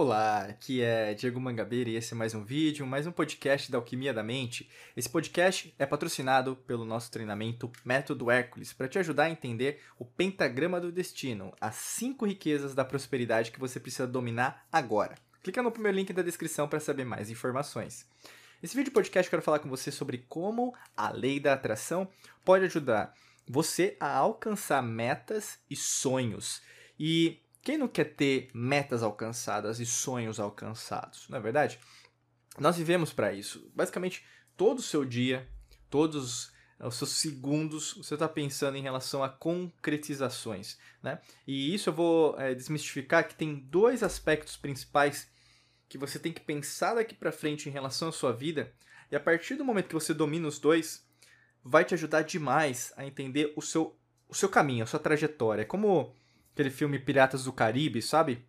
Olá, aqui é Diego Mangabeira e esse é mais um vídeo, mais um podcast da Alquimia da Mente. Esse podcast é patrocinado pelo nosso treinamento Método Hércules para te ajudar a entender o pentagrama do destino, as cinco riquezas da prosperidade que você precisa dominar agora. Clica no primeiro link da descrição para saber mais informações. Nesse vídeo podcast eu quero falar com você sobre como a lei da atração pode ajudar você a alcançar metas e sonhos. E quem não quer ter metas alcançadas e sonhos alcançados, não é verdade? Nós vivemos para isso. Basicamente, todo o seu dia, todos os seus segundos, você está pensando em relação a concretizações. Né? E isso eu vou é, desmistificar que tem dois aspectos principais que você tem que pensar daqui para frente em relação à sua vida. E a partir do momento que você domina os dois, vai te ajudar demais a entender o seu, o seu caminho, a sua trajetória. É como aquele filme Piratas do Caribe, sabe?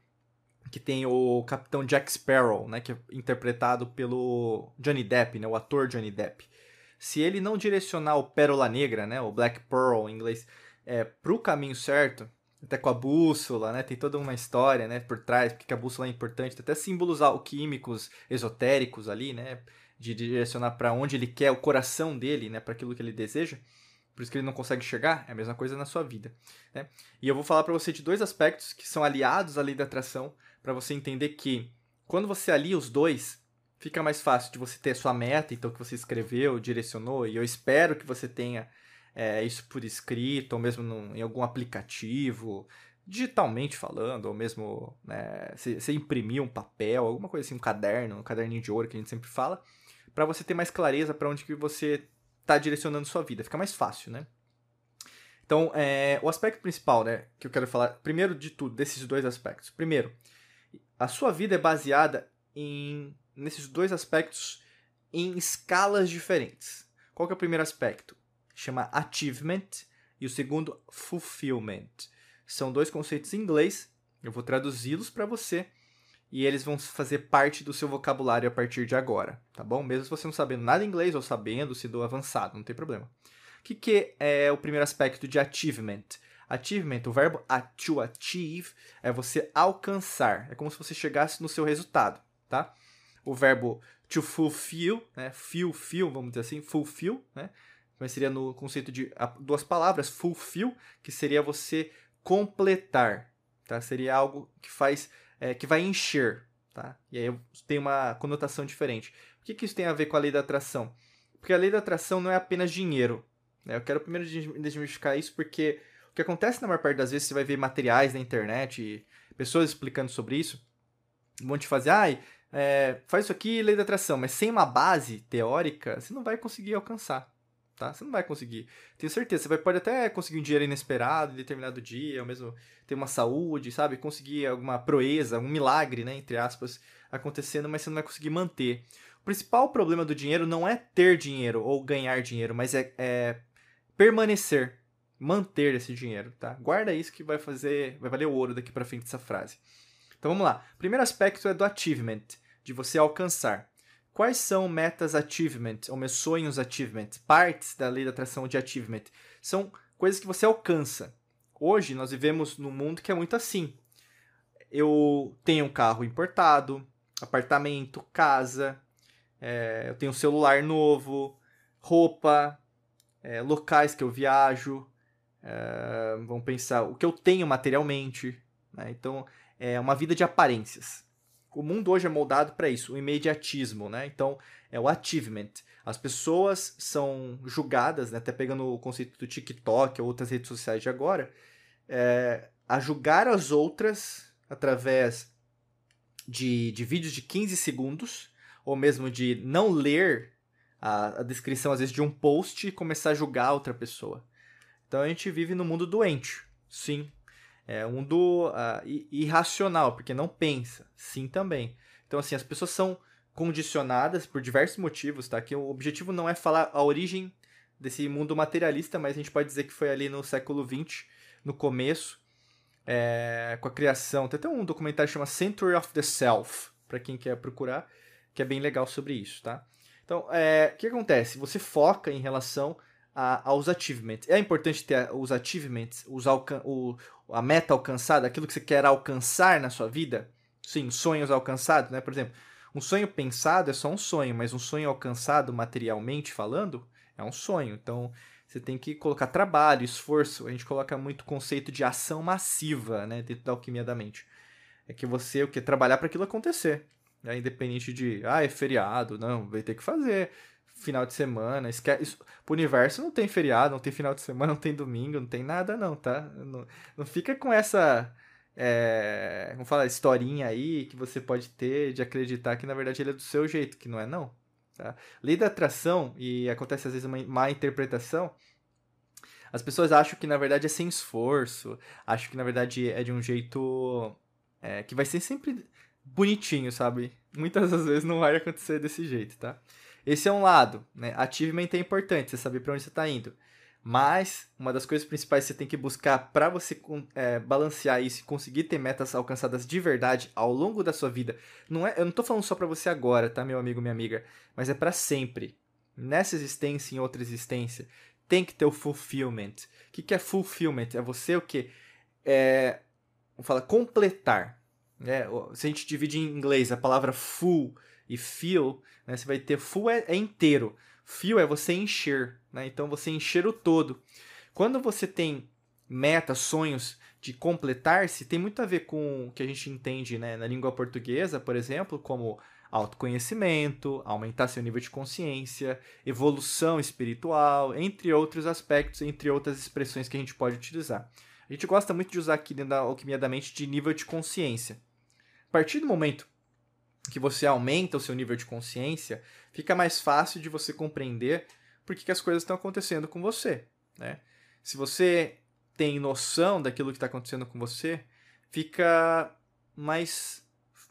Que tem o Capitão Jack Sparrow, né? Que é interpretado pelo Johnny Depp, né? O ator Johnny Depp. Se ele não direcionar o Pérola Negra, né? O Black Pearl em inglês, é, pro caminho certo, até com a bússola, né? Tem toda uma história, né? Por trás, porque a bússola é importante. Até símbolos alquímicos, esotéricos ali, né? De direcionar para onde ele quer, o coração dele, né? Para aquilo que ele deseja por isso que ele não consegue chegar, é a mesma coisa na sua vida. Né? E eu vou falar para você de dois aspectos que são aliados à lei da atração, para você entender que quando você alia os dois, fica mais fácil de você ter a sua meta, então que você escreveu, direcionou, e eu espero que você tenha é, isso por escrito, ou mesmo num, em algum aplicativo, digitalmente falando, ou mesmo né, você, você imprimir um papel, alguma coisa assim, um caderno, um caderninho de ouro que a gente sempre fala, para você ter mais clareza para onde que você está direcionando sua vida. Fica mais fácil, né? Então, é, o aspecto principal, né, que eu quero falar, primeiro de tudo, desses dois aspectos. Primeiro, a sua vida é baseada em nesses dois aspectos em escalas diferentes. Qual que é o primeiro aspecto? Chama achievement e o segundo fulfillment. São dois conceitos em inglês. Eu vou traduzi-los para você e eles vão fazer parte do seu vocabulário a partir de agora, tá bom? Mesmo se você não sabendo nada inglês ou sabendo se do avançado, não tem problema. O que, que é o primeiro aspecto de achievement? Achievement, o verbo to achieve é você alcançar, é como se você chegasse no seu resultado, tá? O verbo to fulfill, né? Fulfill, vamos dizer assim, fulfill, né? Mas seria no conceito de duas palavras, fulfill, que seria você completar, tá? Seria algo que faz é, que vai encher, tá? E aí tem uma conotação diferente. O que, que isso tem a ver com a lei da atração? Porque a lei da atração não é apenas dinheiro. Né? Eu quero primeiro desmistificar isso porque o que acontece na maior parte das vezes, você vai ver materiais na internet e pessoas explicando sobre isso, vão te fazer, ai, é, faz isso aqui, lei da atração, mas sem uma base teórica, você não vai conseguir alcançar tá? Você não vai conseguir. Tenho certeza. Você vai, pode até conseguir um dinheiro inesperado em determinado dia, ou mesmo ter uma saúde, sabe? Conseguir alguma proeza, um milagre, né? Entre aspas, acontecendo, mas você não vai conseguir manter. O principal problema do dinheiro não é ter dinheiro ou ganhar dinheiro, mas é, é permanecer, manter esse dinheiro, tá? Guarda isso que vai fazer, vai valer o ouro daqui para frente essa frase. Então vamos lá. Primeiro aspecto é do achievement, de você alcançar. Quais são metas achievement, ou meus sonhos achievement, partes da lei da atração de achievement? São coisas que você alcança. Hoje nós vivemos num mundo que é muito assim. Eu tenho um carro importado, apartamento, casa, é, eu tenho um celular novo, roupa, é, locais que eu viajo. É, vamos pensar o que eu tenho materialmente. Né? Então, é uma vida de aparências o mundo hoje é moldado para isso, o imediatismo, né? Então, é o achievement. As pessoas são julgadas, né? até pegando o conceito do TikTok ou outras redes sociais de agora, é, a julgar as outras através de, de vídeos de 15 segundos, ou mesmo de não ler a, a descrição, às vezes, de um post e começar a julgar outra pessoa. Então, a gente vive num mundo doente, sim, é um mundo uh, irracional, porque não pensa. Sim, também. Então, assim, as pessoas são condicionadas por diversos motivos, tá? Que o objetivo não é falar a origem desse mundo materialista, mas a gente pode dizer que foi ali no século XX, no começo, é, com a criação. Tem até um documentário que chama Century of the Self, para quem quer procurar, que é bem legal sobre isso, tá? Então, é, o que acontece? Você foca em relação a, aos achievements. É importante ter os achievements, os o, a meta alcançada, aquilo que você quer alcançar na sua vida? sim, sonhos alcançados, né? Por exemplo, um sonho pensado é só um sonho, mas um sonho alcançado materialmente falando é um sonho. Então, você tem que colocar trabalho, esforço. A gente coloca muito conceito de ação massiva, né, dentro da alquimia da mente. É que você o trabalhar para aquilo acontecer. É independente de, ah, é feriado, não, vai ter que fazer final de semana. Esquece, o universo não tem feriado, não tem final de semana, não tem domingo, não tem nada não, tá? Não, não fica com essa é, vamos falar, historinha aí que você pode ter de acreditar que na verdade ele é do seu jeito, que não é não. Tá? Lei da atração, e acontece às vezes uma má interpretação, as pessoas acham que na verdade é sem esforço, acham que na verdade é de um jeito é, que vai ser sempre bonitinho, sabe? Muitas das vezes não vai acontecer desse jeito, tá? Esse é um lado, né? Achievement é importante, você saber para onde você está indo. Mas uma das coisas principais que você tem que buscar para você é, balancear isso e conseguir ter metas alcançadas de verdade ao longo da sua vida, não é, eu não estou falando só para você agora, tá, meu amigo, minha amiga, mas é para sempre. Nessa existência e em outra existência, tem que ter o fulfillment. O que, que é fulfillment? É você o que? É, falar, completar. Né? Se a gente divide em inglês a palavra full e feel, né, você vai ter full é, é inteiro. Fio é você encher, né? Então você encher o todo. Quando você tem metas, sonhos de completar-se, tem muito a ver com o que a gente entende né, na língua portuguesa, por exemplo, como autoconhecimento, aumentar seu nível de consciência, evolução espiritual, entre outros aspectos, entre outras expressões que a gente pode utilizar. A gente gosta muito de usar aqui dentro da alquimia da mente de nível de consciência. A partir do momento que você aumenta o seu nível de consciência, fica mais fácil de você compreender por que, que as coisas estão acontecendo com você. Né? Se você tem noção daquilo que está acontecendo com você, fica mais,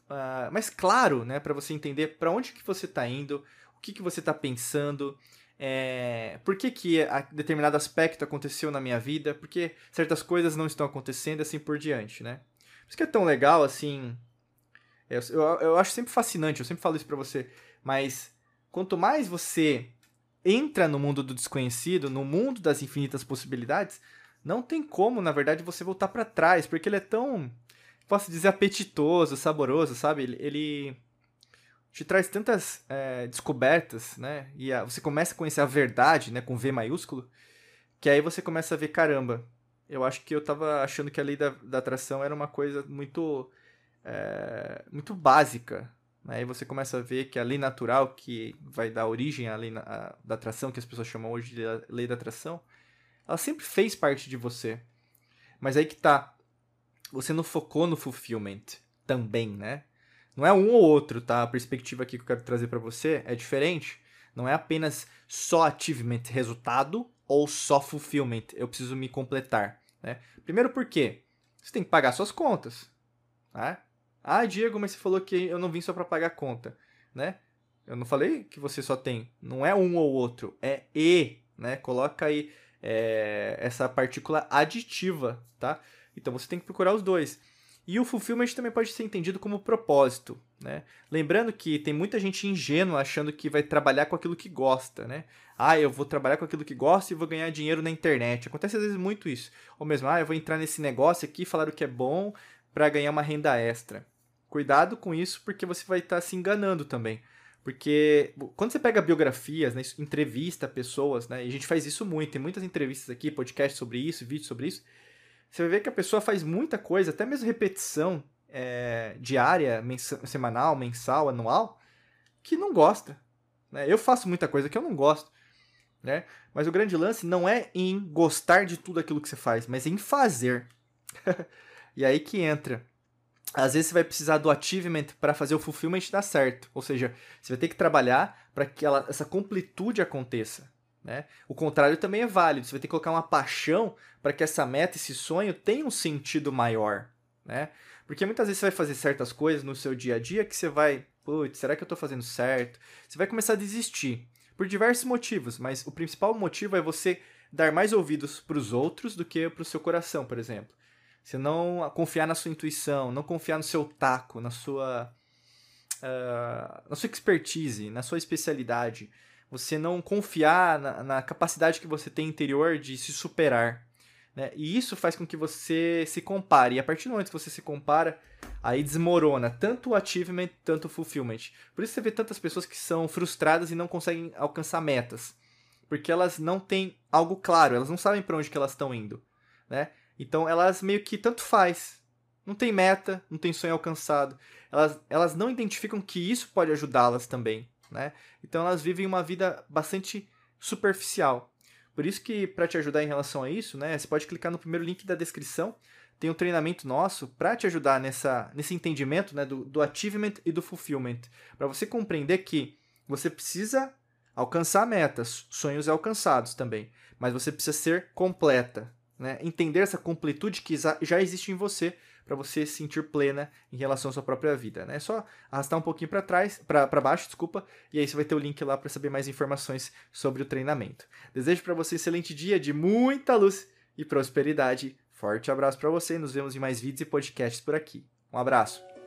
uh, mais claro né, para você entender para onde que você está indo, o que, que você está pensando, é, por que, que determinado aspecto aconteceu na minha vida, por que certas coisas não estão acontecendo assim por diante. Né? Por isso que é tão legal assim eu, eu, eu acho sempre fascinante, eu sempre falo isso para você, mas quanto mais você entra no mundo do desconhecido, no mundo das infinitas possibilidades, não tem como, na verdade, você voltar para trás, porque ele é tão, posso dizer, apetitoso, saboroso, sabe? Ele, ele te traz tantas é, descobertas, né? E a, você começa a conhecer a verdade, né? Com V maiúsculo, que aí você começa a ver, caramba, eu acho que eu tava achando que a lei da, da atração era uma coisa muito é, muito básica. Né? Aí você começa a ver que a lei natural, que vai dar origem à lei a, da atração, que as pessoas chamam hoje de lei da atração, ela sempre fez parte de você. Mas aí que tá. Você não focou no fulfillment também, né? Não é um ou outro, tá? A perspectiva aqui que eu quero trazer para você é diferente. Não é apenas só achievement, resultado, ou só fulfillment. Eu preciso me completar, né? Primeiro porque você tem que pagar suas contas, né? Ah, Diego, mas você falou que eu não vim só para pagar a conta, né? Eu não falei que você só tem. Não é um ou outro, é e, né? Coloca aí é, essa partícula aditiva, tá? Então você tem que procurar os dois. E o fulfillment também pode ser entendido como propósito, né? Lembrando que tem muita gente ingênua achando que vai trabalhar com aquilo que gosta, né? Ah, eu vou trabalhar com aquilo que gosto e vou ganhar dinheiro na internet. Acontece às vezes muito isso. Ou mesmo, ah, eu vou entrar nesse negócio aqui, falar o que é bom, para ganhar uma renda extra. Cuidado com isso, porque você vai estar tá se enganando também. Porque quando você pega biografias, né, entrevista pessoas, né, e a gente faz isso muito, tem muitas entrevistas aqui, podcast sobre isso, vídeos sobre isso, você vai ver que a pessoa faz muita coisa, até mesmo repetição é, diária, mens semanal, mensal, anual, que não gosta. Né? Eu faço muita coisa que eu não gosto. Né? Mas o grande lance não é em gostar de tudo aquilo que você faz, mas em fazer. E aí que entra. Às vezes você vai precisar do achievement para fazer o fulfillment dar certo. Ou seja, você vai ter que trabalhar para que ela, essa completude aconteça. Né? O contrário também é válido. Você vai ter que colocar uma paixão para que essa meta, esse sonho tenha um sentido maior. Né? Porque muitas vezes você vai fazer certas coisas no seu dia a dia que você vai, putz, será que eu estou fazendo certo? Você vai começar a desistir. Por diversos motivos, mas o principal motivo é você dar mais ouvidos para os outros do que para o seu coração, por exemplo. Você não confiar na sua intuição, não confiar no seu taco, na sua, uh, na sua expertise, na sua especialidade. Você não confiar na, na capacidade que você tem interior de se superar. Né? E isso faz com que você se compare. E a partir do momento que você se compara, aí desmorona tanto o achievement, tanto o fulfillment. Por isso você vê tantas pessoas que são frustradas e não conseguem alcançar metas, porque elas não têm algo claro, elas não sabem para onde que elas estão indo, né? Então elas meio que tanto faz, não tem meta, não tem sonho alcançado. Elas, elas não identificam que isso pode ajudá-las também, né? Então elas vivem uma vida bastante superficial. Por isso que para te ajudar em relação a isso, né, você pode clicar no primeiro link da descrição tem um treinamento nosso para te ajudar nessa, nesse entendimento né, do, do achievement e do fulfillment. Para você compreender que você precisa alcançar metas, sonhos alcançados também, mas você precisa ser completa. Né? Entender essa completude que já existe em você para você se sentir plena em relação à sua própria vida. Né? É só arrastar um pouquinho para trás, para baixo, desculpa, e aí você vai ter o link lá para saber mais informações sobre o treinamento. Desejo para você um excelente dia de muita luz e prosperidade. Forte abraço para você, nos vemos em mais vídeos e podcasts por aqui. Um abraço.